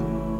soul.